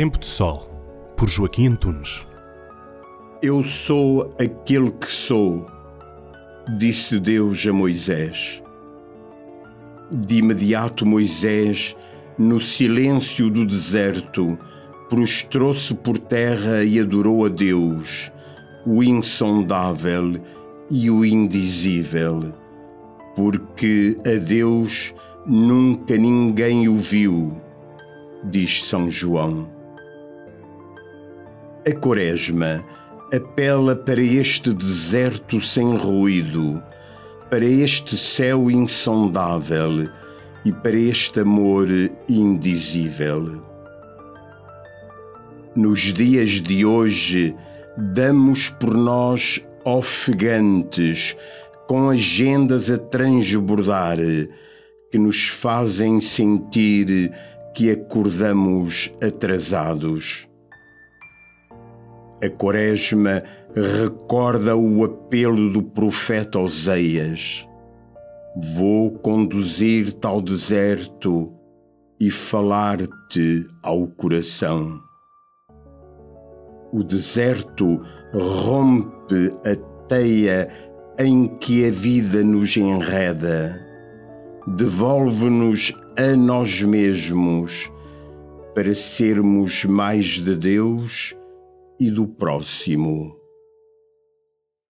Tempo de Sol, por Joaquim Antunes. Eu sou aquele que sou, disse Deus a Moisés. De imediato, Moisés, no silêncio do deserto, prostrou-se por terra e adorou a Deus, o insondável e o indizível, porque a Deus nunca ninguém o viu, diz São João. A Quaresma apela para este deserto sem ruído, para este céu insondável e para este amor indizível. Nos dias de hoje, damos por nós ofegantes, com agendas a transbordar, que nos fazem sentir que acordamos atrasados. A Quaresma recorda o apelo do profeta Oseias: Vou conduzir-te ao deserto e falar-te ao coração. O deserto rompe a teia em que a vida nos enreda, devolve-nos a nós mesmos para sermos mais de Deus e do próximo.